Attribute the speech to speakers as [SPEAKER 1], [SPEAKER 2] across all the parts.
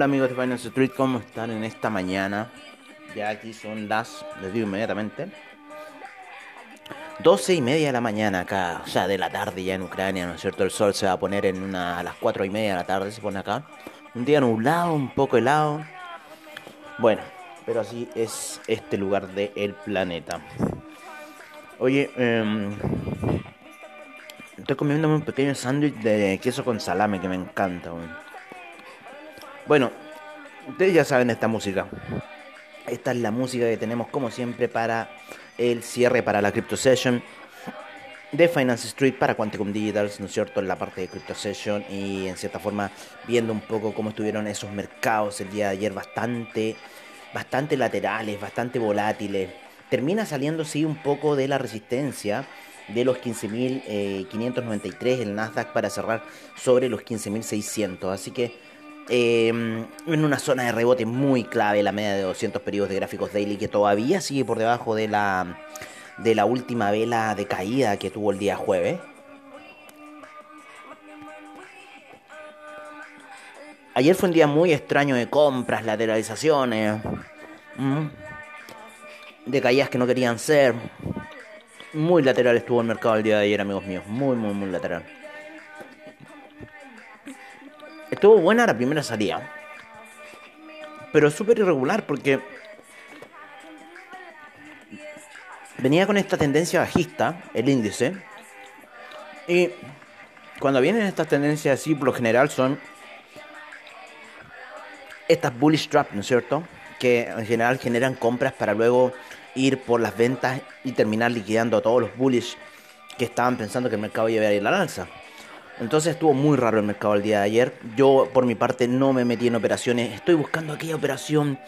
[SPEAKER 1] Hola, amigos de Finance Street, ¿cómo están en esta mañana? Ya aquí son las, les digo inmediatamente, 12 y media de la mañana acá, o sea, de la tarde ya en Ucrania, ¿no es cierto? El sol se va a poner en una, a las 4 y media de la tarde, se pone acá. Un día nublado, un poco helado. Bueno, pero así es este lugar del planeta. Oye, em, estoy comiéndome un pequeño sándwich de queso con salame que me encanta. weón. Bueno, ustedes ya saben esta música. Esta es la música que tenemos como siempre para el cierre para la Crypto Session de Finance Street para Quanticum Digitals, ¿no es cierto? En la parte de Crypto Session y en cierta forma viendo un poco cómo estuvieron esos mercados el día de ayer bastante, bastante laterales, bastante volátiles. Termina saliendo sí un poco de la resistencia de los 15.593 el Nasdaq para cerrar sobre los 15.600. Así que eh, en una zona de rebote muy clave la media de 200 periodos de gráficos daily que todavía sigue por debajo de la de la última vela de caída que tuvo el día jueves. Ayer fue un día muy extraño de compras, lateralizaciones, mm, de caídas que no querían ser. Muy lateral estuvo el mercado el día de ayer, amigos míos. Muy, muy, muy lateral. Estuvo buena la primera salida. Pero súper irregular porque venía con esta tendencia bajista, el índice. Y cuando vienen estas tendencias así, por lo general son estas bullish trap, ¿no es cierto? Que en general generan compras para luego ir por las ventas y terminar liquidando a todos los bullish que estaban pensando que el mercado iba a ir a la alza. Entonces estuvo muy raro el mercado el día de ayer. Yo por mi parte no me metí en operaciones. Estoy buscando aquella operación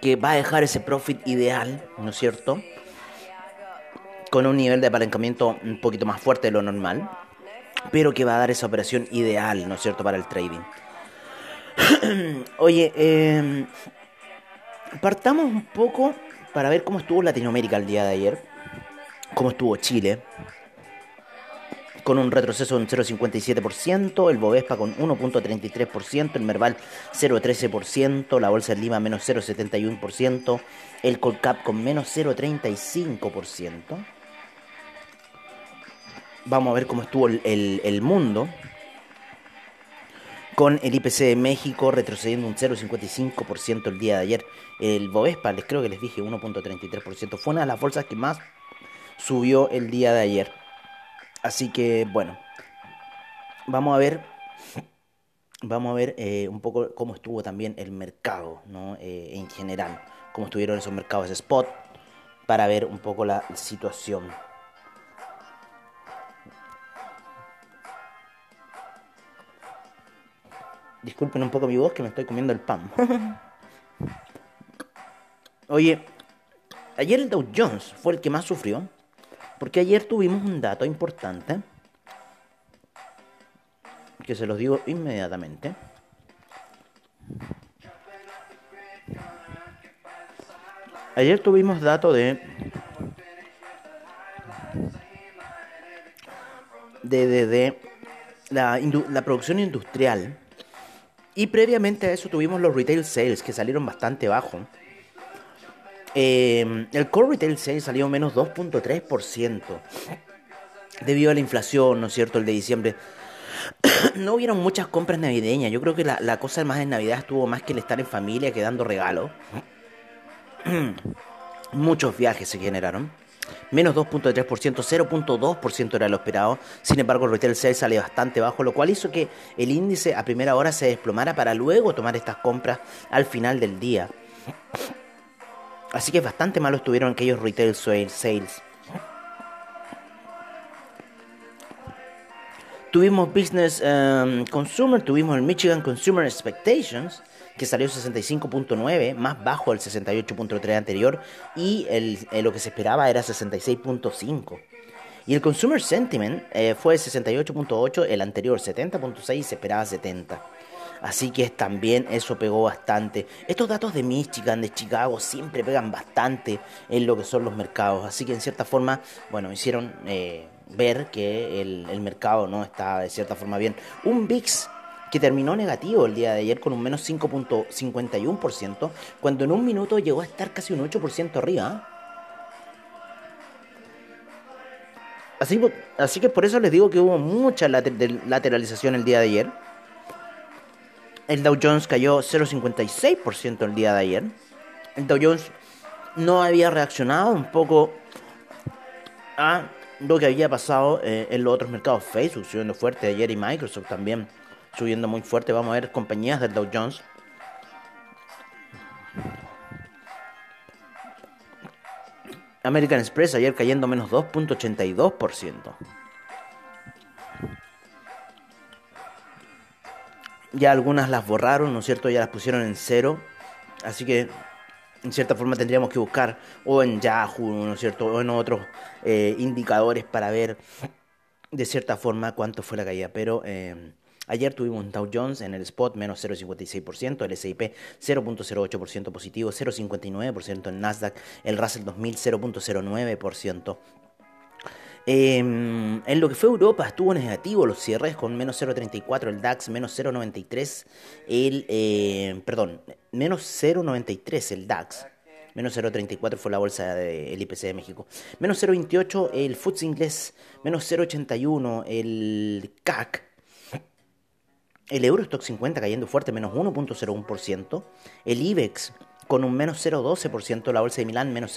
[SPEAKER 1] que va a dejar ese profit ideal, ¿no es cierto? Con un nivel de apalancamiento un poquito más fuerte de lo normal. Pero que va a dar esa operación ideal, ¿no es cierto? Para el trading. Oye, eh, partamos un poco para ver cómo estuvo Latinoamérica el día de ayer. Cómo estuvo Chile con un retroceso de un 0,57%, el Bovespa con 1,33%, el Merval 0,13%, la Bolsa de Lima menos 0,71%, el Colcap con menos 0,35%. Vamos a ver cómo estuvo el, el, el mundo. Con el IPC de México retrocediendo un 0,55% el día de ayer. El Bovespa, les creo que les dije 1,33%. Fue una de las bolsas que más subió el día de ayer. Así que bueno, vamos a ver, vamos a ver eh, un poco cómo estuvo también el mercado, ¿no? Eh, en general, cómo estuvieron esos mercados de spot, para ver un poco la situación. Disculpen un poco mi voz que me estoy comiendo el pan. Oye, ayer el Dow Jones fue el que más sufrió. Porque ayer tuvimos un dato importante. Que se los digo inmediatamente. Ayer tuvimos dato de. De, de, la, la producción industrial. Y previamente a eso tuvimos los retail sales que salieron bastante bajos. Eh, el core retail sales salió menos 2.3% debido a la inflación, ¿no es cierto? El de diciembre. no hubieron muchas compras navideñas. Yo creo que la, la, cosa más en Navidad estuvo más que el estar en familia que dando regalos. Muchos viajes se generaron. Menos 2.3%, 0.2% era lo esperado. Sin embargo, el retail sales sale bastante bajo, lo cual hizo que el índice a primera hora se desplomara para luego tomar estas compras al final del día. Así que bastante malo estuvieron aquellos retail sales. Tuvimos Business um, Consumer, tuvimos el Michigan Consumer Expectations, que salió 65.9, más bajo del 68.3 anterior, y el, el, lo que se esperaba era 66.5. Y el Consumer Sentiment eh, fue 68.8, el anterior 70.6, se esperaba 70. Así que también eso pegó bastante. Estos datos de Michigan, de Chicago, siempre pegan bastante en lo que son los mercados. Así que en cierta forma, bueno, hicieron eh, ver que el, mercado no está de cierta forma bien. Un VIX que terminó negativo el día de ayer con un menos 5.51%, cuando en un minuto llegó a estar casi un 8% arriba. Así, así que por eso les digo que hubo mucha lateralización el día de ayer. El Dow Jones cayó 0,56% el día de ayer. El Dow Jones no había reaccionado un poco a lo que había pasado eh, en los otros mercados. Facebook subiendo fuerte ayer y Microsoft también subiendo muy fuerte. Vamos a ver compañías del Dow Jones. American Express ayer cayendo menos 2.82%. Ya algunas las borraron, ¿no es cierto? Ya las pusieron en cero. Así que en cierta forma tendríamos que buscar o en Yahoo, ¿no es cierto? O en otros eh, indicadores para ver de cierta forma cuánto fue la caída. Pero eh, Ayer tuvimos un Dow Jones en el spot menos 0,56%, el S&P 0,08% positivo, 0,59% en Nasdaq, el Russell 2000 0,09%. En lo que fue Europa estuvo negativo los cierres con menos 0,34 el DAX, menos 0,93 el, eh, perdón, menos 0,93 el DAX, menos 0,34 fue la bolsa del IPC de México, menos 0,28 el FTSE inglés, menos 0,81 el CAC, el Eurostock 50 cayendo fuerte, menos 1.01%. El IBEX con un menos 0.12%. La bolsa de Milán menos,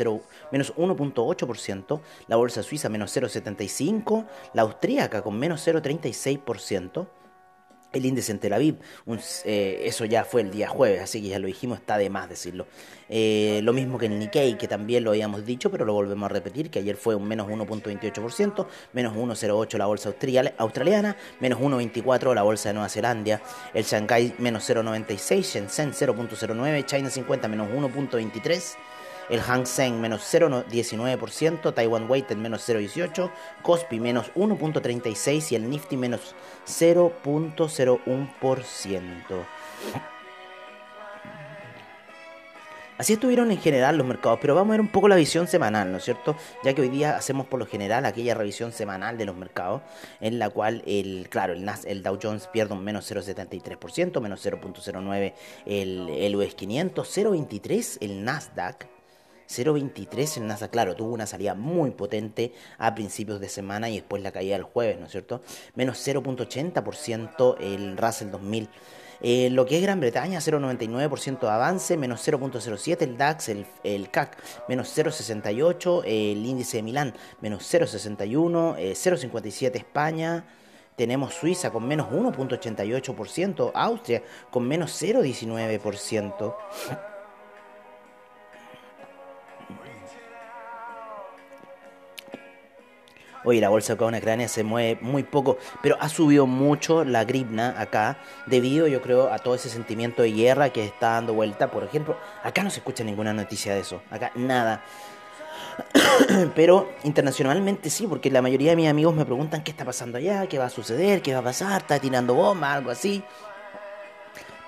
[SPEAKER 1] menos 1.8%. La bolsa suiza menos 0.75%. La austríaca con menos 0.36% el índice en Tel Aviv. Eh, eso ya fue el día jueves, así que ya lo dijimos, está de más decirlo. Eh, lo mismo que el Nikkei, que también lo habíamos dicho, pero lo volvemos a repetir, que ayer fue un menos 1.28%, menos 1.08 la bolsa australiana, menos 1.24 la bolsa de Nueva Zelanda, el Shanghai menos 0.96, Shenzhen 0.09, China 50 menos 1.23 el Hang Seng menos 0,19%, Taiwan Weighted menos 0,18%, Kospi menos 1,36% y el Nifty menos 0,01%. Así estuvieron en general los mercados, pero vamos a ver un poco la visión semanal, ¿no es cierto? Ya que hoy día hacemos por lo general aquella revisión semanal de los mercados, en la cual el, claro, el, el Dow Jones pierde un menos 0,73%, menos 0,09% el, el US 500, 0,23% el Nasdaq, 0.23 el NASA, claro, tuvo una salida muy potente a principios de semana y después la caída el jueves, ¿no es cierto? Menos 0.80% el Russell 2000. Eh, lo que es Gran Bretaña, 0,99% de avance, menos 0,07 el DAX, el, el, CAC, menos 0,68, el índice de Milán, menos 0,61, 0,57 eh, España, tenemos Suiza con menos 1,88%, Austria con menos 0,19%. Oye, la bolsa de ucrania se mueve muy poco, pero ha subido mucho la gripna acá, debido yo creo a todo ese sentimiento de guerra que está dando vuelta. Por ejemplo, acá no se escucha ninguna noticia de eso, acá nada. Pero internacionalmente sí, porque la mayoría de mis amigos me preguntan qué está pasando allá, qué va a suceder, qué va a pasar, está tirando bombas, algo así.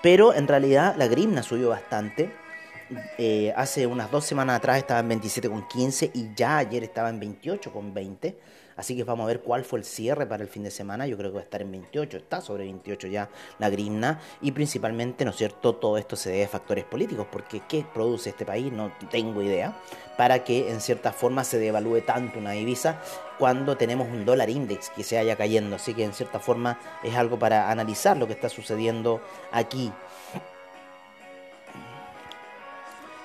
[SPEAKER 1] Pero en realidad la gripna subió bastante. Eh, hace unas dos semanas atrás estaba en 27,15 y ya ayer estaba en 28,20. Así que vamos a ver cuál fue el cierre para el fin de semana. Yo creo que va a estar en 28, está sobre 28 ya la grina. Y principalmente, ¿no es cierto?, todo esto se debe a factores políticos, porque ¿qué produce este país? No tengo idea. Para que en cierta forma se devalúe tanto una divisa cuando tenemos un dólar index que se haya cayendo. Así que en cierta forma es algo para analizar lo que está sucediendo aquí.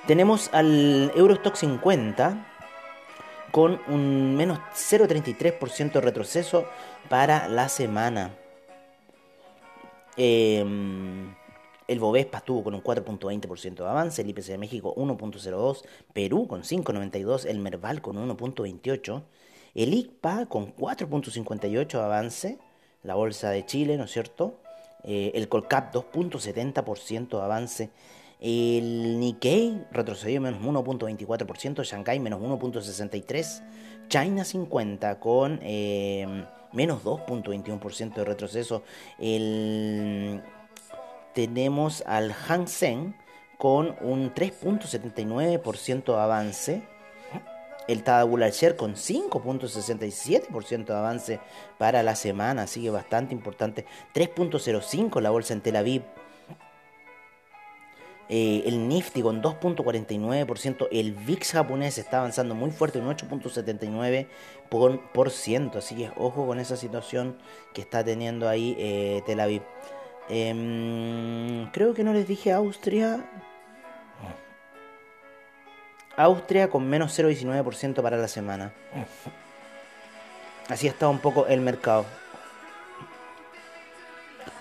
[SPEAKER 1] Tenemos al Eurostock 50 con un menos 0,33% de retroceso para la semana. Em, el Bovespa estuvo con un 4.20% de avance, el IPC de México 1.02, Perú con 5.92, el Merval con 1.28, el ICPA con 4.58 de avance, la Bolsa de Chile, ¿no es cierto? Eh, el Colcap 2.70% de avance, el Nikkei retrocedió menos 1.24%, Shanghai menos 1.63%, China 50 con eh, menos 2.21% de retroceso, tenemos al Hang Seng con un 3.79% de avance. El Tabular Share con 5.67% de avance para la semana, sigue bastante importante. 3.05 la bolsa en Tel Aviv. Eh, el Nifty con 2.49%. El VIX japonés está avanzando muy fuerte, un 8.79%. Así que ojo con esa situación que está teniendo ahí eh, Tel Aviv. Em, creo que no les dije Austria. Austria con menos 0,19% para la semana. Así está un poco el mercado.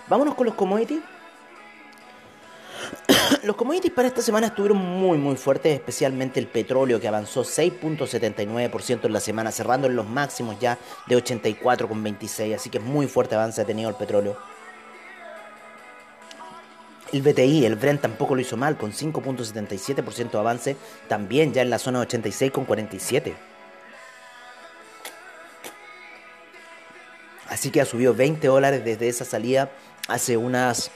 [SPEAKER 1] Vámonos con los commodities. los commodities para esta semana estuvieron muy muy fuertes, especialmente el petróleo que avanzó 6.79% en la semana, cerrando en los máximos ya de 84,26, así que muy fuerte avance ha tenido el petróleo. El BTI, el Brent tampoco lo hizo mal, con 5.77% de avance, también ya en la zona 86,47. Así que ha subido 20 dólares desde esa salida hace unas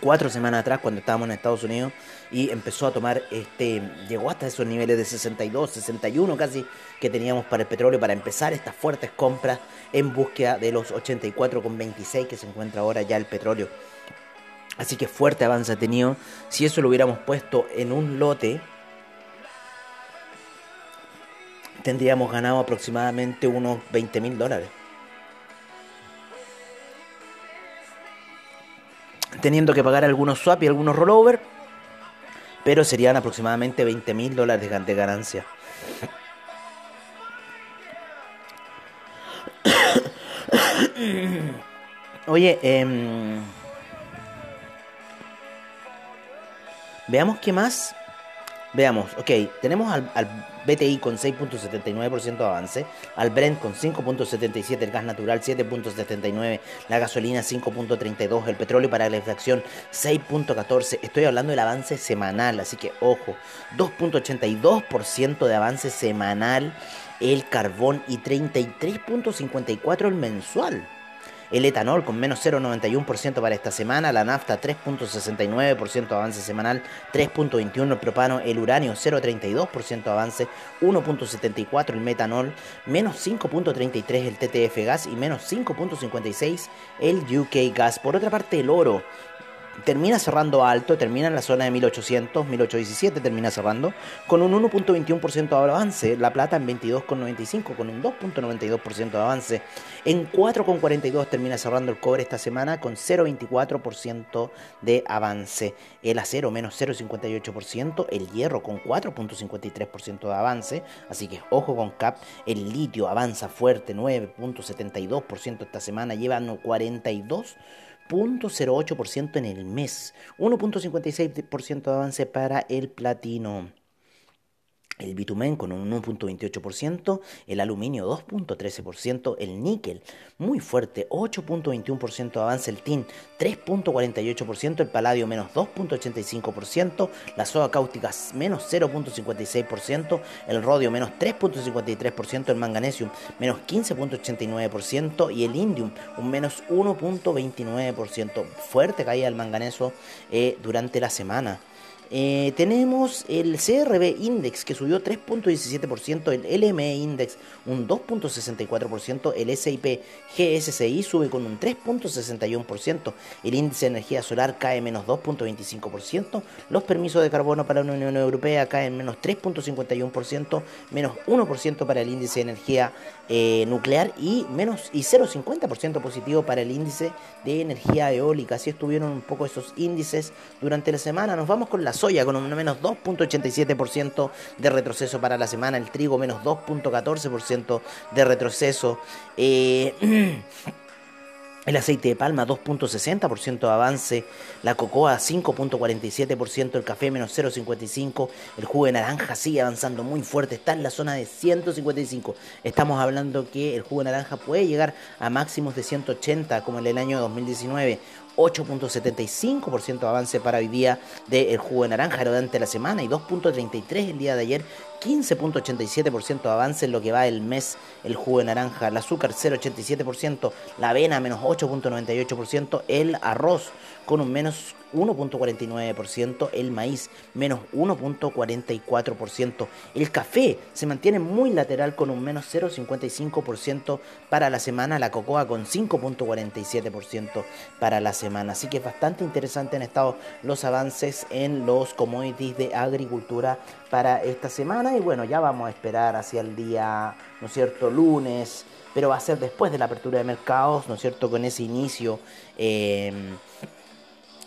[SPEAKER 1] cuatro semanas atrás cuando estábamos en Estados Unidos y empezó a tomar, este, llegó hasta esos niveles de 62, 61 casi que teníamos para el petróleo para empezar estas fuertes compras en búsqueda de los 84,26 que se encuentra ahora ya el petróleo. Así que fuerte avance ha tenido. Si eso lo hubiéramos puesto en un lote, tendríamos ganado aproximadamente unos 20 mil dólares. Teniendo que pagar algunos swap y algunos rollover, pero serían aproximadamente 20 mil dólares de ganancia. Oye, eh, Veamos qué más. Veamos, ok, tenemos al, BTI con 6.79% de avance, al Brent con 5.77%, el gas natural 7.79%, la gasolina 5.32%, el petróleo para la inflación 6.14%. Estoy hablando del avance semanal, así que ojo, 2.82% de avance semanal el carbón y 33.54% el mensual el etanol con menos 0,91% para esta semana, la nafta 3.69% avance semanal, 3.21% el propano, el uranio 0,32% avance, 1.74% el metanol, menos 5.33% el TTF gas y menos 5.56% el UK gas. Por otra parte, el oro termina cerrando alto, termina en la zona de 1800, 1817 termina cerrando, con un 1.21% de avance, la plata en 22,95 con un 2.92% de avance, en 4,42 termina cerrando el cobre esta semana con 0.24% de avance, el acero menos 0.58%, el hierro con 4.53% de avance, así que ojo con CAP, el litio avanza fuerte 9.72% esta semana, llevan 42 0.08% en el mes, 1.56% de avance para el platino el bitumen con un 1.28%, el aluminio 2.13%, el níquel muy fuerte 8.21% de avance, el tin 3.48%, el paladio menos 2.85%, la soda cáustica menos 0.56%, el rodio menos 3.53%, el manganesium menos 15.89% y el indium un menos 1.29%. Fuerte caída del manganeso eh, durante la semana. Eh, tenemos el CRB Index que subió 3.17%, el LME Index un 2.64%, el SIP GSCI sube con un 3.61%, el índice de energía solar cae menos 2.25%, los permisos de carbono para la Unión Europea caen menos 3.51%, menos 1% para el índice de energía eh, nuclear y menos y 0.50% positivo para el índice de energía eólica. Así estuvieron un poco esos índices durante la semana. Nos vamos con la soya con un menos 2.87% de retroceso para la semana, el trigo menos 2.14% de retroceso. Eh, El aceite de palma 2.60% de avance, la cocoa 5.47%, el café menos 0.55%, el jugo de naranja sigue avanzando muy fuerte, está en la zona de 155. Estamos hablando que el jugo de naranja puede llegar a máximos de 180 como en el año 2019. 8.75% de avance para hoy día del jugo de naranja durante la semana y 2.33 el día de ayer 15.87% de avance en lo que va el mes el jugo de naranja, el azúcar 0.87%, la avena menos 8.98%, el arroz con un menos 1.49%, el maíz menos 1.44%, el café se mantiene muy lateral con un menos 0.55% para la semana, la cocoa con 5.47% para la semana, así que es bastante interesante han estado los avances en los commodities de agricultura para esta semana y bueno, ya vamos a esperar hacia el día, ¿no es cierto?, lunes, pero va a ser después de la apertura de mercados, ¿no es cierto?, con ese inicio. Eh,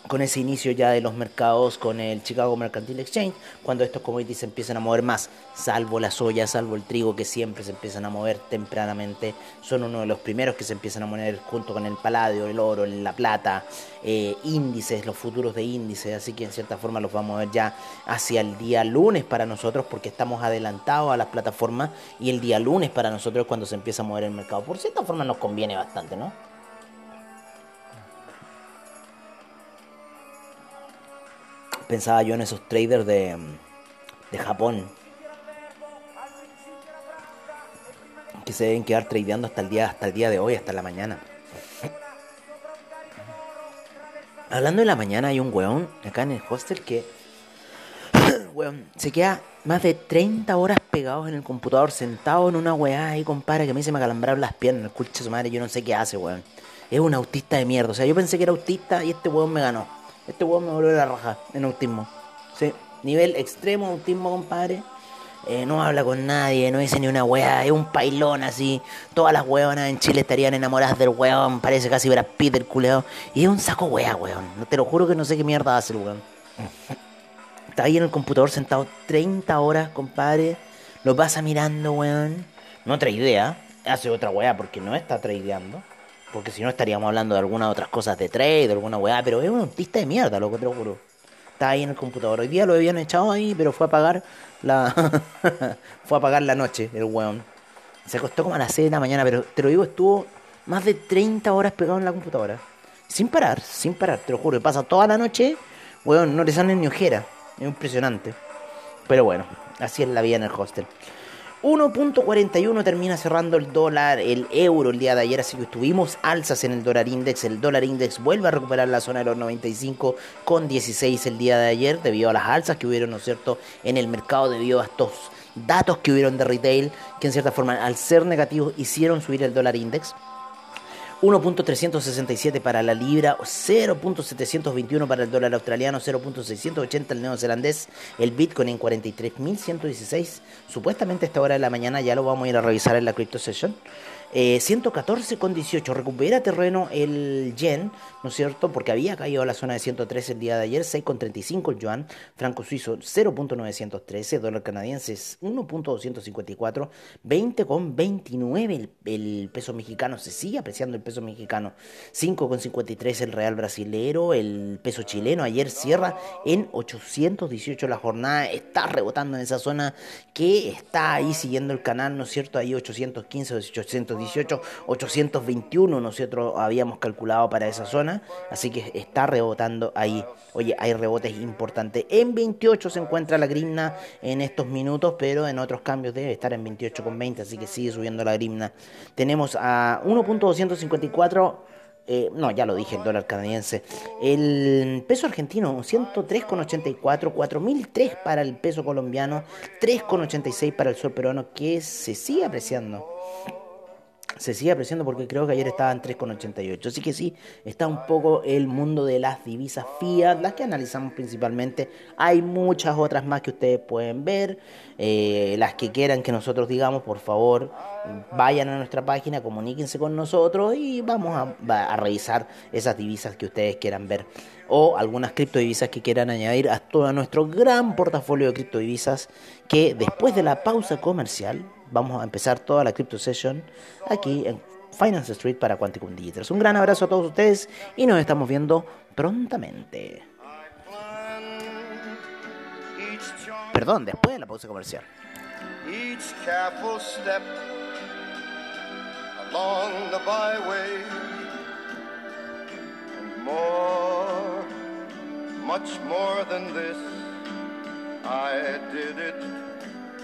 [SPEAKER 1] con ese inicio ya de los mercados con el Chicago Mercantile Exchange, cuando estos commodities se empiezan a mover más, salvo la soya, salvo el trigo, que siempre se empiezan a mover tempranamente, son uno de los primeros que se empiezan a mover junto con el paladio, el oro, la plata, eh, índices, los futuros de índices, así que en cierta forma los vamos a ver ya hacia el día lunes para nosotros, porque estamos adelantados a las plataformas, y el día lunes para nosotros cuando se empieza a mover el mercado. Por cierta forma nos conviene bastante, ¿no? Pensaba yo en esos traders de, de Japón que se deben quedar tradeando hasta el día hasta el día de hoy, hasta la mañana. Hablando de la mañana hay un weón acá en el hostel que weón, se queda más de 30 horas pegados en el computador, sentado en una weá ahí, compadre, que a mí se me acalambraron las piernas, el culche su madre, yo no sé qué hace, weón. Es un autista de mierda. O sea, yo pensé que era autista y este weón me ganó. Este weón me volvió la raja en autismo. Sí, nivel extremo de autismo, compadre. Eh, no habla con nadie, no dice ni una weá, es un pailón así. Todas las weonas en Chile estarían enamoradas del weón, parece casi ver a Peter culeo. Y es un saco weá, weón. Te lo juro que no sé qué mierda hace el weón. Está ahí en el computador sentado 30 horas, compadre. Lo pasa mirando, weón. No otra idea. Hace otra weá porque no está tradeando. Porque si no estaríamos hablando de algunas otras cosas de trade, de alguna weá, pero es un autista de mierda, lo que te lo juro. Está ahí en el computador. Hoy día lo habían echado ahí, pero fue a pagar la. fue a pagar la noche, el weón. Se acostó como a las 6 de la mañana, pero te lo digo, estuvo más de 30 horas pegado en la computadora. Sin parar, sin parar, te lo juro. Pasa toda la noche, weón, no le salen ni ojera. Es impresionante. Pero bueno, así es la vida en el hostel. 1.41 termina cerrando el dólar, el euro el día de ayer, así que tuvimos alzas en el dólar index. El dólar index vuelve a recuperar la zona de los 95 con 16 el día de ayer, debido a las alzas que hubieron, ¿no es cierto?, en el mercado, debido a estos datos que hubieron de retail, que en cierta forma, al ser negativos, hicieron subir el dólar index. 1.367 para la libra, 0.721 para el dólar australiano, 0.680 el neozelandés, el Bitcoin en 43.116. Supuestamente a esta hora de la mañana ya lo vamos a ir a revisar en la Crypto Session. Eh, 114,18 recupera terreno el yen, ¿no es cierto? Porque había caído a la zona de 113 el día de ayer, 6,35 el yuan, franco suizo 0.913, dólar canadiense 1.254, 20,29 el, el peso mexicano, se sigue apreciando el peso mexicano, 5,53 el real brasilero, el peso chileno ayer cierra en 818 la jornada, está rebotando en esa zona que está ahí siguiendo el canal, ¿no es cierto? Ahí 815, 810 18, 821 nosotros habíamos calculado para esa zona, así que está rebotando ahí. Oye, hay rebotes importantes. En 28 se encuentra la grimna en estos minutos, pero en otros cambios debe estar en 28,20, así que sigue subiendo la grimna. Tenemos a 1.254 eh, no, ya lo dije, el dólar canadiense. El peso argentino, 103,84, 4.003 para el peso colombiano, 3,86 para el sol peruano, que se sigue apreciando se sigue apreciando porque creo que ayer estaba en 3,88. Así que sí, está un poco el mundo de las divisas fiat, las que analizamos principalmente. Hay muchas otras más que ustedes pueden ver. Eh, las que quieran que nosotros digamos, por favor, vayan a nuestra página, comuníquense con nosotros y vamos a, a revisar esas divisas que ustedes quieran ver. O algunas criptodivisas que quieran añadir a todo nuestro gran portafolio de criptodivisas que después de la pausa comercial vamos a empezar toda la Crypto Session aquí en Finance Street para Quanticum Digitals. Un gran abrazo a todos ustedes y nos estamos viendo prontamente. Perdón, después de la pausa comercial. Each careful step along the byway more, much more than this, I did it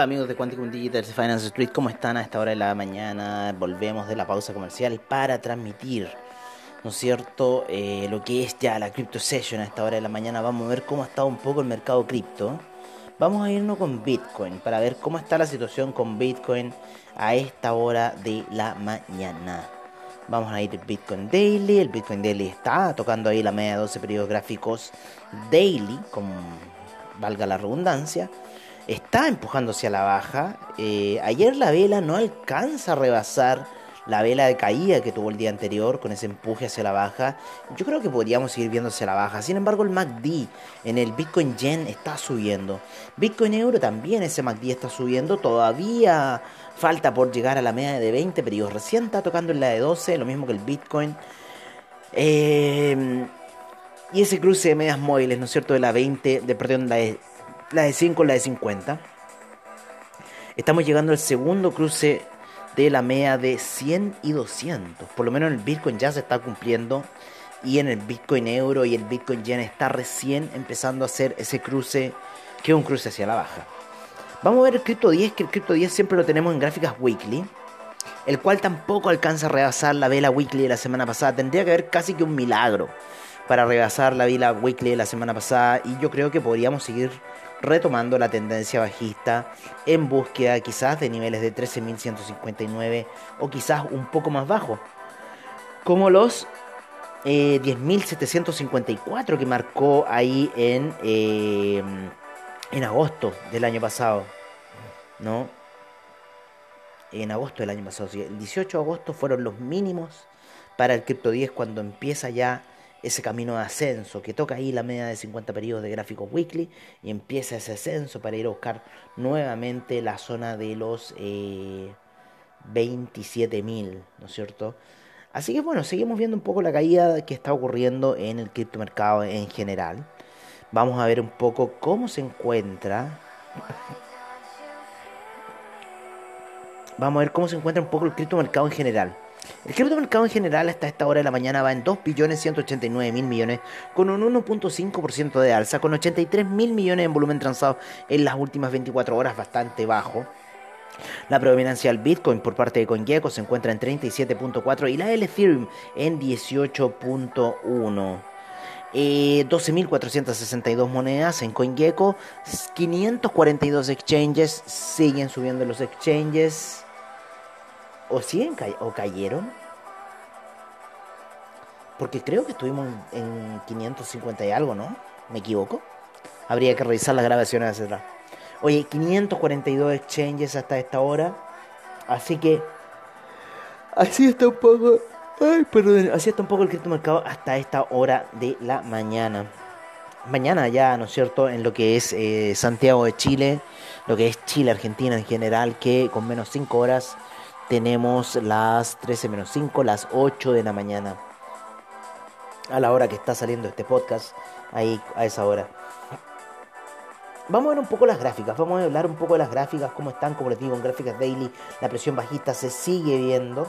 [SPEAKER 1] Hola amigos de Quanticum Digital Finance Street, ¿cómo están a esta hora de la mañana? Volvemos de la pausa comercial para transmitir, ¿no es cierto?, Eh, lo que es ya la Crypto Session a esta hora de la mañana. Vamos a ver cómo ha estado un poco el mercado cripto. Vamos a irnos con Bitcoin para ver cómo está la situación con Bitcoin a esta hora de la mañana. Vamos a ir Bitcoin Daily. El Bitcoin Daily está tocando ahí la media de 12 periodos gráficos daily, como valga la redundancia. Está empujando hacia la baja. Eh, ayer la vela no alcanza a rebasar la vela de caída que tuvo el día anterior con ese empuje hacia la baja. Yo creo que podríamos seguir viendo hacia la baja. Sin embargo, el MACD en el Bitcoin Yen está subiendo. Bitcoin Euro también ese MACD está subiendo. Todavía falta por llegar a la media de 20 periodos. Recién está tocando en la de 12, lo mismo que el Bitcoin. Eh, y ese cruce de medias móviles, ¿no es cierto? De la 20, de perdón, la de, la de 5 la de 50. Estamos llegando al segundo cruce de la media de 100 y 200. Por lo menos en el Bitcoin ya se está cumpliendo. Y en el Bitcoin Euro y el Bitcoin Yen está recién empezando a hacer ese cruce, que es un cruce hacia la baja. Vamos a ver el Crypto 10, que el Crypto 10 siempre lo tenemos en gráficas weekly. El cual tampoco alcanza a rebasar la vela weekly de la semana pasada. Tendría que haber casi que un milagro para rebasar la vela weekly de la semana pasada. Y yo creo que podríamos seguir retomando la tendencia bajista en búsqueda quizás de niveles de 13.159 o quizás un poco más bajo. Como los eh, 10.754 que marcó ahí en, eh, en agosto del año pasado. ¿No? En agosto del año pasado. el 18 de agosto fueron los mínimos para el Crypto 10 cuando empieza ya ese camino de ascenso que toca ahí la media de 50 periodos de gráficos weekly y empieza ese ascenso para ir a buscar nuevamente la zona de los eh, 27.000, ¿no es cierto? Así que bueno, seguimos viendo un poco la caída que está ocurriendo en el criptomercado en general. Vamos a ver un poco cómo se encuentra. Vamos a ver cómo se encuentra un poco el criptomercado en general. El criptomercado en general hasta esta hora de la mañana va en 2.189.000 millones, con un 1.5% de alza, con 83.000 millones en volumen transado en las últimas 24 horas, bastante bajo. La predominancia del Bitcoin por parte de CoinGecko se encuentra en 37.4 y la del Ethereum en 18.1. Eh, 12.462 monedas en CoinGecko, 542 exchanges, siguen subiendo los exchanges o siguen ca- o cayeron. Porque creo que estuvimos en, en 550 y algo, ¿no? ¿Me equivoco? Habría que revisar las grabaciones hacia atrás. Oye, 542 exchanges hasta esta hora. Así que. Así está un poco. Ay, perdón. Así está un poco el criptomercado hasta esta hora de la mañana. Mañana ya, ¿no es cierto? En lo que es eh, Santiago de Chile, lo que es Chile, Argentina en general, que con menos 5 horas tenemos las 13 menos 5, las 8 de la mañana. A la hora que está saliendo este podcast, ahí a esa hora. Vamos a ver un poco las gráficas, vamos a hablar un poco de las gráficas, cómo están, como les digo, en gráficas daily, la presión bajista se sigue viendo.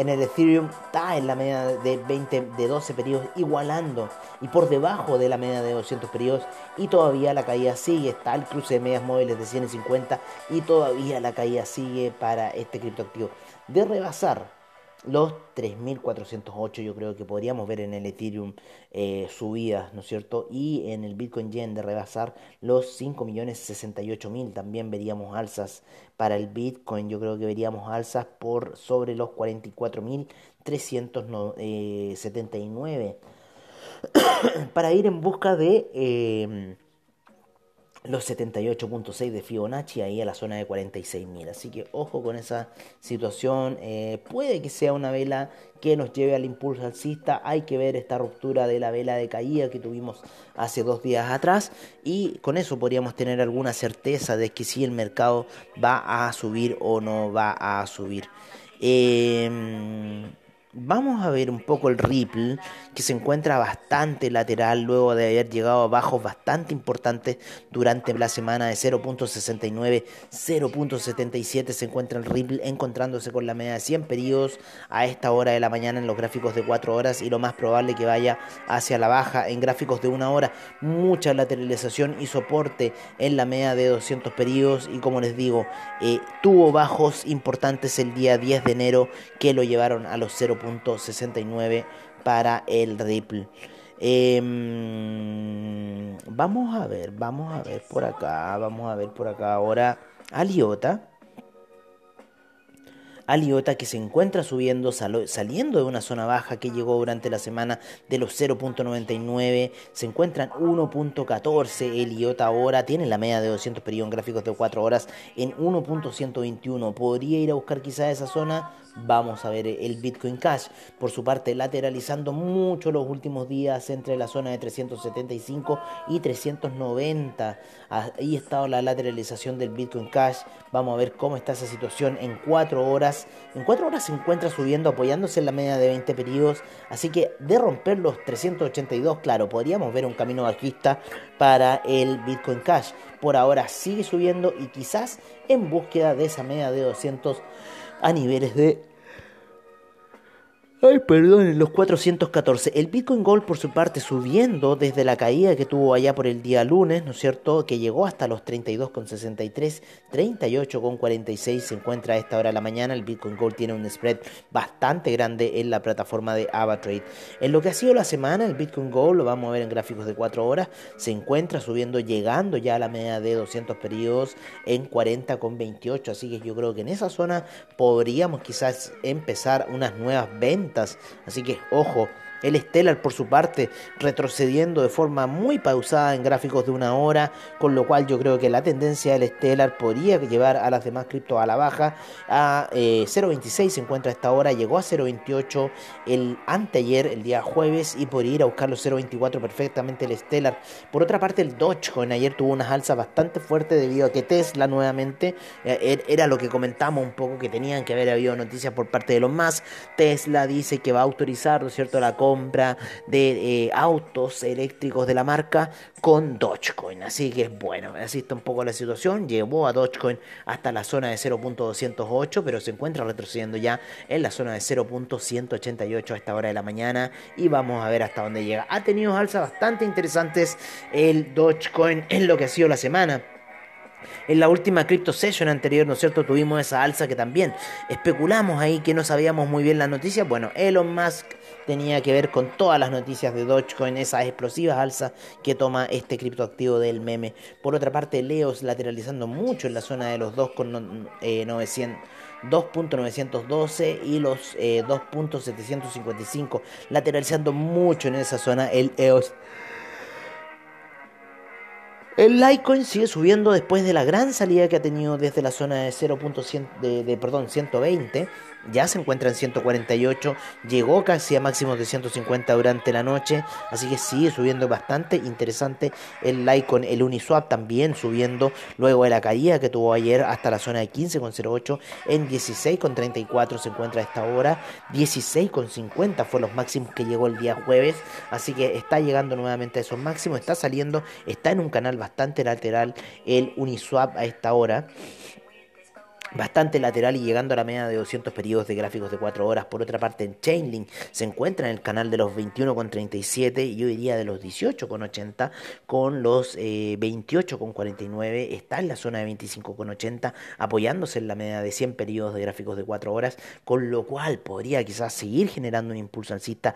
[SPEAKER 1] En el Ethereum está en la media de 20, de 12 periodos, igualando y por debajo de la media de 200 periodos. Y todavía la caída sigue, está el cruce de medias móviles de 150 y todavía la caída sigue para este criptoactivo. De rebasar los 3.408 yo creo que podríamos ver en el Ethereum eh, subidas, ¿no es cierto? Y en el Bitcoin Yen de rebasar los 5.068.000 también veríamos alzas para el Bitcoin, yo creo que veríamos alzas por sobre los 44.379 para ir en busca de... Eh, los 78.6 de Fibonacci ahí a la zona de 46.000. Así que ojo con esa situación. Eh, puede que sea una vela que nos lleve al impulso alcista. Hay que ver esta ruptura de la vela de caída que tuvimos hace dos días atrás. Y con eso podríamos tener alguna certeza de que si el mercado va a subir o no va a subir. Eh, Vamos a ver un poco el Ripple, que se encuentra bastante lateral luego de haber llegado a bajos bastante importantes durante la semana de 0.69, 0.77 se encuentra el Ripple encontrándose con la media de 100 periodos a esta hora de la mañana en los gráficos de 4 horas y lo más probable que vaya hacia la baja en gráficos de 1 hora. Mucha lateralización y soporte en la media de 200 periodos y como les digo, eh, tuvo bajos importantes el día 10 de enero que lo llevaron a los 0 69 para el Ripple. Em, vamos a ver, vamos a ver por acá, vamos a ver por acá ahora Aliota. Aliota que se encuentra subiendo, saliendo de una zona baja que llegó durante la semana de los 0.99, se encuentra en 1.14, Eliota ahora tiene la media de 200 periodos gráficos de 4 horas en 1.121, podría ir a buscar quizás esa zona, Vamos a ver el Bitcoin Cash, por su parte lateralizando mucho los últimos días entre la zona de 375 y 390. Ahí está la lateralización del Bitcoin Cash. Vamos a ver cómo está esa situación en 4 horas. En 4 horas se encuentra subiendo, apoyándose en la media de 20 periodos. Así que de romper los 382, claro, podríamos ver un camino bajista para el Bitcoin Cash. Por ahora sigue subiendo y quizás en búsqueda de esa media de 200 a niveles de Ay, perdón, los 414. El Bitcoin Gold, por su parte, subiendo desde la caída que tuvo allá por el día lunes, ¿no es cierto? Que llegó hasta los 32,63, 38,46 se encuentra a esta hora de la mañana. El Bitcoin Gold tiene un spread bastante grande en la plataforma de AvaTrade. En lo que ha sido la semana, el Bitcoin Gold, lo vamos a ver en gráficos de 4 horas, se encuentra subiendo, llegando ya a la media de 200 periodos en 40,28. Así que yo creo que en esa zona podríamos quizás empezar unas nuevas ventas Así que ojo, el Stellar, por su parte, retrocediendo de forma muy pausada en gráficos de una hora, con lo cual yo creo que la tendencia del Stellar podría llevar a las demás criptos a la baja. A 0.26 eh, se encuentra esta hora, llegó a 0.28 el anteayer, el día jueves, y podría ir a buscar los 0.24 perfectamente el Stellar. Por otra parte, el Dogecoin ayer tuvo unas alzas bastante fuertes debido a que Tesla nuevamente eh, er, era lo que comentamos un poco que tenían que haber habido noticias por parte de los más. Tesla dice que va a autorizar, ¿no es cierto?, la compra compra de eh, autos eléctricos de la marca con Dogecoin. Así que bueno, así está un poco la situación. Llevó a Dogecoin hasta la zona de 0.208, pero se encuentra retrocediendo ya en la zona de 0.188 a esta hora de la mañana. Y vamos a ver hasta dónde llega. Ha tenido alzas bastante interesantes el Dogecoin en lo que ha sido la semana. En la última Crypto Session anterior, ¿no es cierto? Tuvimos esa alza que también especulamos ahí que no sabíamos muy bien la noticia. Bueno, Elon Musk tenía que ver con todas las noticias de Dogecoin, esas explosivas alzas que toma este criptoactivo del meme. Por otra parte, Leos lateralizando mucho en la zona de los 2.912 eh, y los 2.755, eh, lateralizando mucho en esa zona el EOS. El Litecoin sigue subiendo después de la gran salida que ha tenido desde la zona de 0.100 de, de, perdón, 120 ya se encuentra en 148, llegó casi a máximos de 150 durante la noche, así que sigue subiendo bastante interesante el Litecoin, el Uniswap también subiendo luego de la caída que tuvo ayer hasta la zona de 15,08 en 16,34 se encuentra a esta hora, 16,50 fue los máximos que llegó el día jueves, así que está llegando nuevamente a esos máximos, está saliendo, está en un canal bastante lateral el Uniswap a esta hora. Bastante lateral y llegando a la media de 200 periodos de gráficos de 4 horas. Por otra parte, en Chainlink se encuentra en el canal de los 21,37 y yo diría de los 18,80 con los eh, 28,49. Está en la zona de 25,80 apoyándose en la media de 100 periodos de gráficos de 4 horas, con lo cual podría quizás seguir generando un impulso alcista.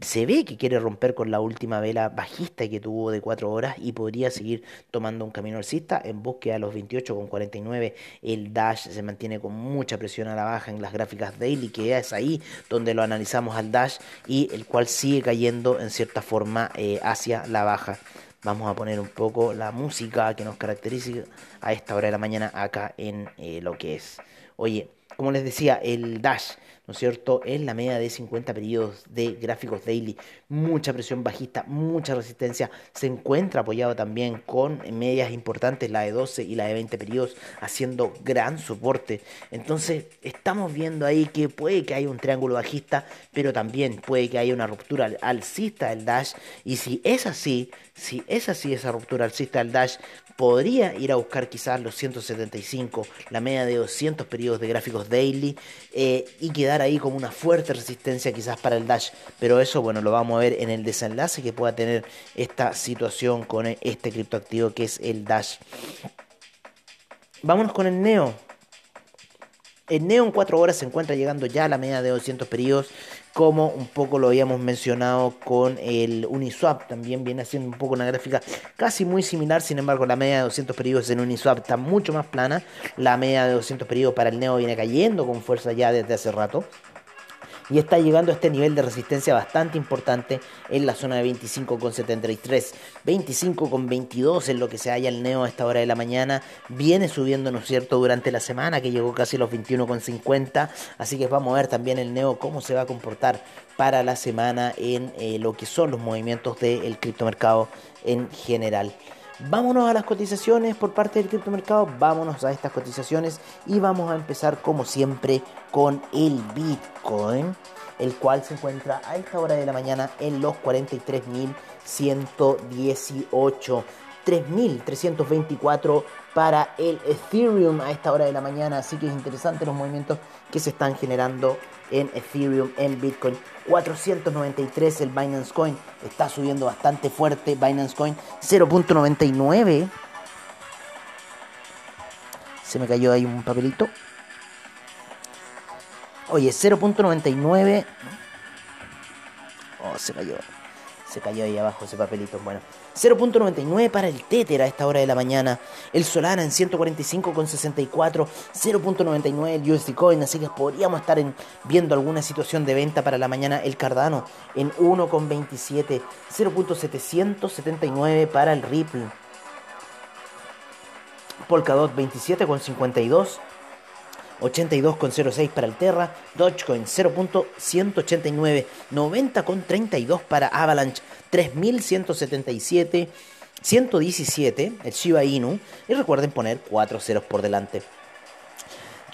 [SPEAKER 1] Se ve que quiere romper con la última vela bajista que tuvo de 4 horas y podría seguir tomando un camino alcista en búsqueda de los 28,49. El Dash se mantiene con mucha presión a la baja en las gráficas daily, que es ahí donde lo analizamos al Dash y el cual sigue cayendo en cierta forma eh, hacia la baja. Vamos a poner un poco la música que nos caracteriza a esta hora de la mañana acá en eh, lo que es. Oye, como les decía, el Dash ¿no es cierto? En la media de 50 periodos de gráficos daily, mucha presión bajista, mucha resistencia, se encuentra apoyado también con medias importantes, la de 12 y la de 20 periodos, haciendo gran soporte. Entonces, estamos viendo ahí que puede que haya un triángulo bajista, pero también puede que haya una ruptura alcista del Dash, y si es así, si es así esa ruptura alcista del Dash, podría ir a buscar quizás los 175, la media de 200 periodos de gráficos daily eh, y quedar ahí como una fuerte resistencia quizás para el Dash. Pero eso, bueno, lo vamos a ver en el desenlace que pueda tener esta situación con este criptoactivo que es el Dash. Vámonos con el Neo. El Neo en 4 horas se encuentra llegando ya a la media de 200 periodos como un poco lo habíamos mencionado con el Uniswap, también viene haciendo un poco una gráfica casi muy similar, sin embargo la media de 200 periodos en Uniswap está mucho más plana, la media de 200 periodos para el Neo viene cayendo con fuerza ya desde hace rato y está llegando a este nivel de resistencia bastante importante en la zona de 25,73, 25,22 en lo que se halla el Neo a esta hora de la mañana, viene subiendo, ¿no es cierto?, durante la semana que llegó casi a los 21,50, así que vamos a ver también el Neo cómo se va a comportar para la semana en eh, lo que son los movimientos del criptomercado en general. Vámonos a las cotizaciones por parte del criptomercado, vámonos a estas cotizaciones y vamos a empezar como siempre con el Bitcoin, el cual se encuentra a esta hora de la mañana en los 43.118. 3.324 para el Ethereum a esta hora de la mañana. Así que es interesante los movimientos que se están generando en Ethereum, en Bitcoin. 493 el Binance Coin. Está subiendo bastante fuerte. Binance Coin 0.99. Se me cayó ahí un papelito. Oye, 0.99. Oh, se cayó. Se cayó ahí abajo ese papelito. Bueno, 0.99 para el Tether a esta hora de la mañana. El Solana en 145,64. 0.99 el USD Coin. Así que podríamos estar en, viendo alguna situación de venta para la mañana. El Cardano en 1,27. 0.779 para el Ripple. Polkadot 27,52. 82,06 para el Terra, Dogecoin 0.189, 90,32 para Avalanche, 3177, 117 el Shiba Inu y recuerden poner 4 ceros por delante.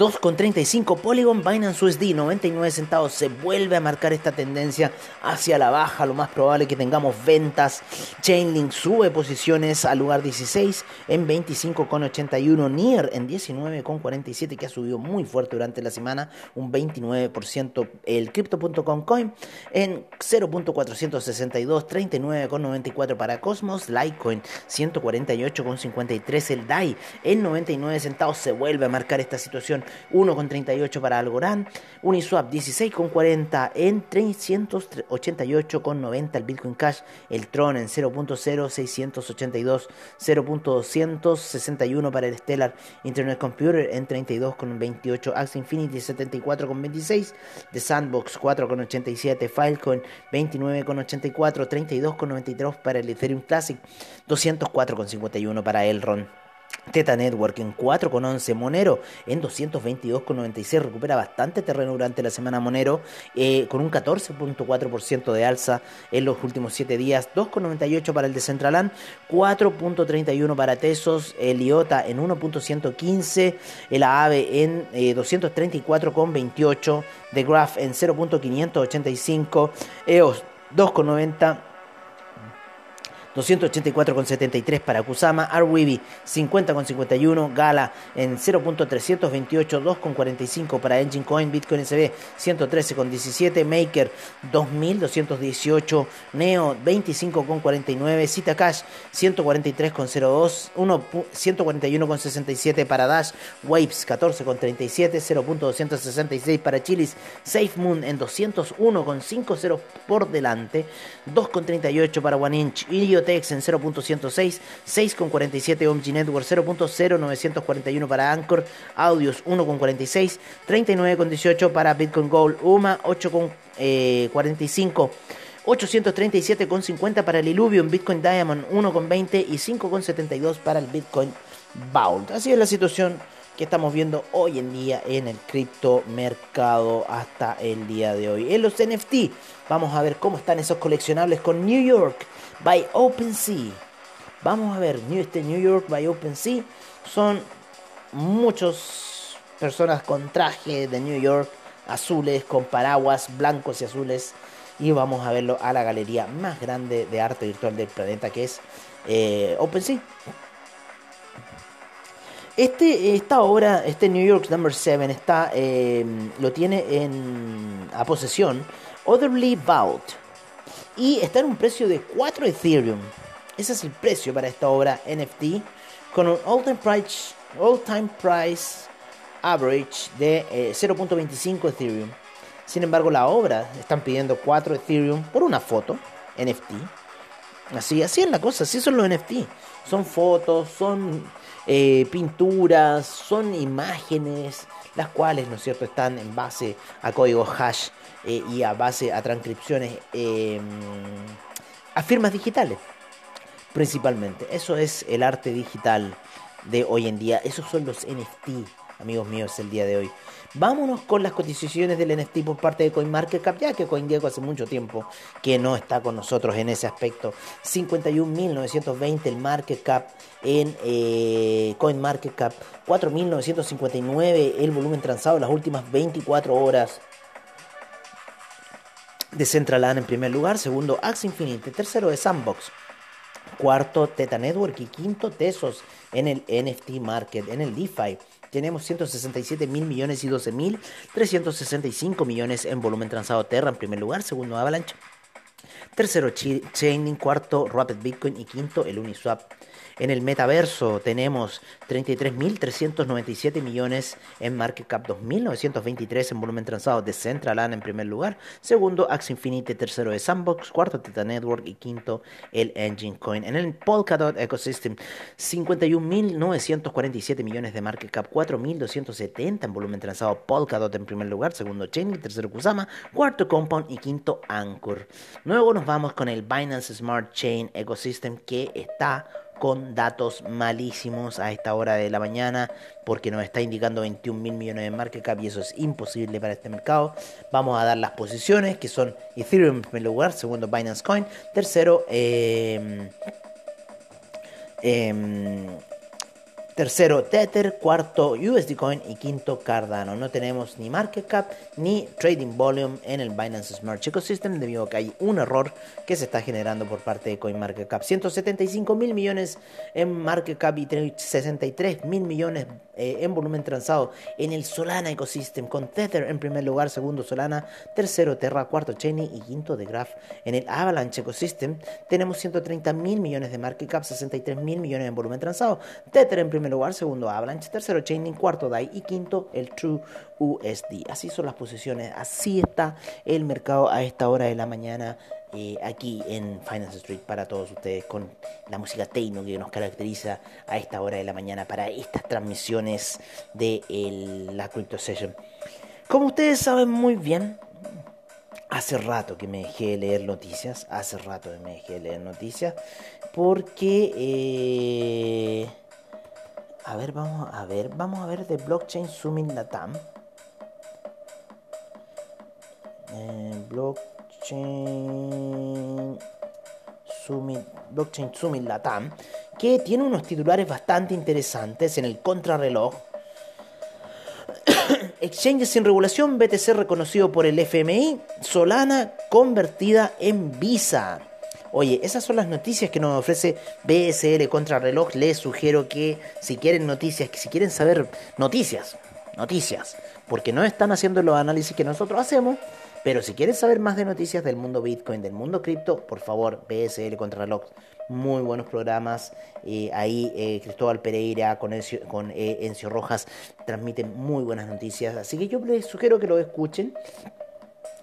[SPEAKER 1] 2,35 Polygon Binance USD 99 centavos. Se vuelve a marcar esta tendencia hacia la baja. Lo más probable que tengamos ventas. Chainlink sube posiciones al lugar 16 en 25,81 Nier en 19,47 que ha subido muy fuerte durante la semana un 29% el Crypto.com Coin en 0.462 39,94 para Cosmos. Litecoin 148,53 el DAI en 99 centavos. Se vuelve a marcar esta situación 1,38 para Algorand, Uniswap 16,40 en 388,90 el Bitcoin Cash, el Tron en 0.0682, 0.261 para el Stellar Internet Computer en 32,28, Axie Infinity 74,26, The Sandbox 4,87, Filecoin 29,84, 32,93 para el Ethereum Classic, 204,51 para Elrond. Teta Network en 4,11, Monero en 222,96, recupera bastante terreno durante la semana Monero, eh, con un 14.4% de alza en los últimos 7 días, 2,98 para el Decentraland, 4.31 para Tesos, el IOTA en 1.115, el AAVE en eh, 234,28, The Graph en 0.585, EOS 2,90. 284,73 para Kusama, Arweeby 50,51, Gala en 0.328, 2,45 para Engine Coin, Bitcoin SB 113,17, Maker 2.218, Neo 25,49, Cita Cash 143,02, 1 pu- 141,67 para Dash, Waves 14,37, 0.266 para Chilis, Safe Moon en 201,50 por delante, 2,38 para One Inch, En 0.106, 6,47 OMG Network, 0.0941 para Anchor, Audios 1,46, 39,18 para Bitcoin Gold, UMA 8,45. 837,50 para el Illuvium, Bitcoin Diamond 1,20 y 5,72 para el Bitcoin Vault. Así es la situación que estamos viendo hoy en día en el criptomercado hasta el día de hoy. En los NFT, vamos a ver cómo están esos coleccionables con New York by OpenSea. Vamos a ver, este New York by OpenSea son muchas personas con traje de New York, azules, con paraguas blancos y azules. Y vamos a verlo a la galería más grande de arte virtual del planeta, que es eh, OpenSea. Este, esta obra, este New York Number 7, está, eh, lo tiene en, a posesión Otherly Vault y está en un precio de 4 Ethereum. Ese es el precio para esta obra NFT con un all-time price, all-time price average de eh, 0.25 Ethereum. Sin embargo, la obra están pidiendo 4 Ethereum por una foto NFT. Así, así es la cosa, así son los NFT. Son fotos, son eh, pinturas, son imágenes, las cuales, ¿no es cierto?, están en base a código hash eh, y a base a transcripciones eh, a firmas digitales, principalmente. Eso es el arte digital de hoy en día. Esos son los NFT, amigos míos, el día de hoy. Vámonos con las cotizaciones del NFT por parte de CoinMarketCap, ya que CoinGecko hace mucho tiempo que no está con nosotros en ese aspecto. 51.920 el market cap en eh, CoinMarketCap, 4.959 el volumen transado en las últimas 24 horas de Centralan en primer lugar, segundo Axe Infinite, tercero de Sandbox, cuarto Teta Network y quinto Tesos en el NFT Market, en el DeFi. Tenemos 167 mil millones y 12 mil 365 millones en volumen transado Terra en primer lugar, segundo Avalanche, tercero Chaining, cuarto Rapid Bitcoin y quinto el Uniswap. En el metaverso tenemos 33.397 millones en market cap, 2.923 en volumen transado de Centralan en primer lugar, segundo Axie Infinity, tercero de Sandbox, cuarto Teta Network y quinto el Engine Coin. En el Polkadot Ecosystem 51.947 millones de market cap, 4.270 en volumen transado Polkadot en primer lugar, segundo Chainlink, tercero Kusama, cuarto Compound y quinto Anchor. Luego nos vamos con el Binance Smart Chain Ecosystem que está con datos malísimos a esta hora de la mañana porque nos está indicando 21 mil millones de market cap y eso es imposible para este mercado. Vamos a dar las posiciones que son Ethereum en primer lugar, segundo Binance Coin, tercero eh, Tercero Tether, cuarto USD Coin y quinto Cardano. No tenemos ni market cap ni trading volume en el Binance Smart Ecosystem debido a que hay un error que se está generando por parte de CoinMarketCap. 175 mil millones en market cap y 63 mil millones eh, en volumen transado en el Solana Ecosystem con Tether en primer lugar, segundo Solana, tercero Terra, cuarto Chainlink y quinto The Graph. En el Avalanche Ecosystem tenemos 130 mil millones de market cap, 63 mil millones en volumen transado. Tether en primer lugar, segundo Avalanche, tercero Chainlink, cuarto DAI y quinto el True USD. Así son las posiciones, así está el mercado a esta hora de la mañana. eh, aquí en Finance Street para todos ustedes con la música techno que nos caracteriza a esta hora de la mañana para estas transmisiones de la Crypto Session. Como ustedes saben muy bien, hace rato que me dejé de leer noticias, hace rato que me dejé de leer noticias, porque eh, a ver, vamos a ver, vamos a ver de Blockchain Summit Latam. Eh, blockchain Summit, Blockchain Summit Latam, que tiene unos titulares bastante interesantes en el contrarreloj. Exchanges sin regulación, BTC reconocido por el FMI, Solana convertida en Visa. Oye, esas son las noticias que nos ofrece BSL Contrarreloj. Les sugiero que si quieren noticias, que si quieren saber noticias, noticias, porque no están haciendo los análisis que nosotros hacemos, pero si quieren saber más de noticias del mundo Bitcoin, del mundo cripto, por favor, BSL Contrarreloj. Muy buenos programas. Eh, ahí eh, Cristóbal Pereira con, Encio, eh, Encio Rojas transmiten muy buenas noticias. Así que yo les sugiero que lo escuchen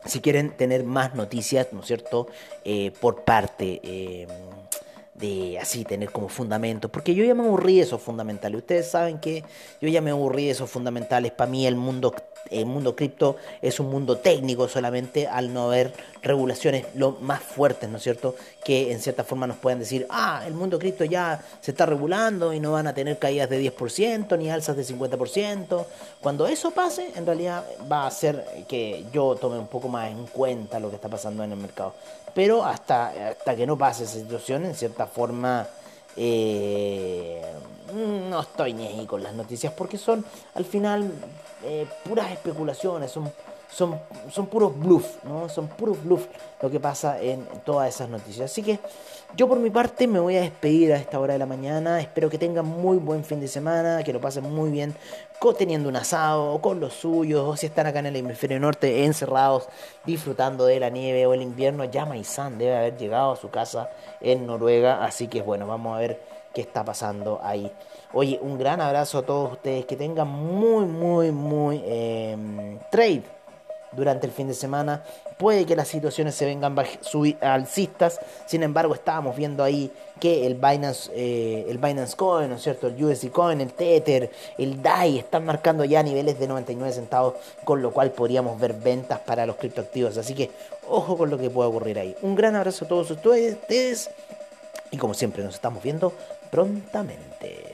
[SPEAKER 1] si quieren tener más noticias, ¿no es cierto?, eh, por parte eh, de así tener como fundamentos, porque yo ya me aburrí de esos fundamentales. Ustedes saben que yo ya me aburrí de esos fundamentales. Para mí el mundo el mundo cripto es un mundo técnico solamente al no haber regulaciones lo más fuertes, ¿no es cierto? Que en cierta forma nos puedan decir, ah, el mundo cripto ya se está regulando y no van a tener caídas de 10% ni alzas de 50%. Cuando eso pase, en realidad va a hacer que yo tome un poco más en cuenta lo que está pasando en el mercado. Pero hasta, hasta que no pase esa situación, en cierta forma... Eh, no estoy ni ahí con las noticias porque son al final eh, puras especulaciones, son, son, son puros bluff, ¿no? Son puros bluff lo que pasa en todas esas noticias. Así que yo por mi parte me voy a despedir a esta hora de la mañana. Espero que tengan muy buen fin de semana, que lo pasen muy bien teniendo un asado o con los suyos, o si están acá en el hemisferio norte encerrados, disfrutando de la nieve o el invierno. Ya Maizán debe haber llegado a su casa en Noruega, así que bueno, vamos a ver qué está pasando ahí. Oye, un gran abrazo a todos ustedes, que tengan muy, muy, muy eh, trade durante el fin de semana. Puede que las situaciones se vengan alcistas, sin embargo estábamos viendo ahí que el Binance, eh, el Binance Coin, ¿no es cierto? El USD Coin, el Tether, el DAI están marcando ya niveles de 99 centavos, con lo cual podríamos ver ventas para los criptoactivos. Así que ojo con lo que puede ocurrir ahí. Un gran abrazo a todos ustedes y como siempre nos estamos viendo prontamente.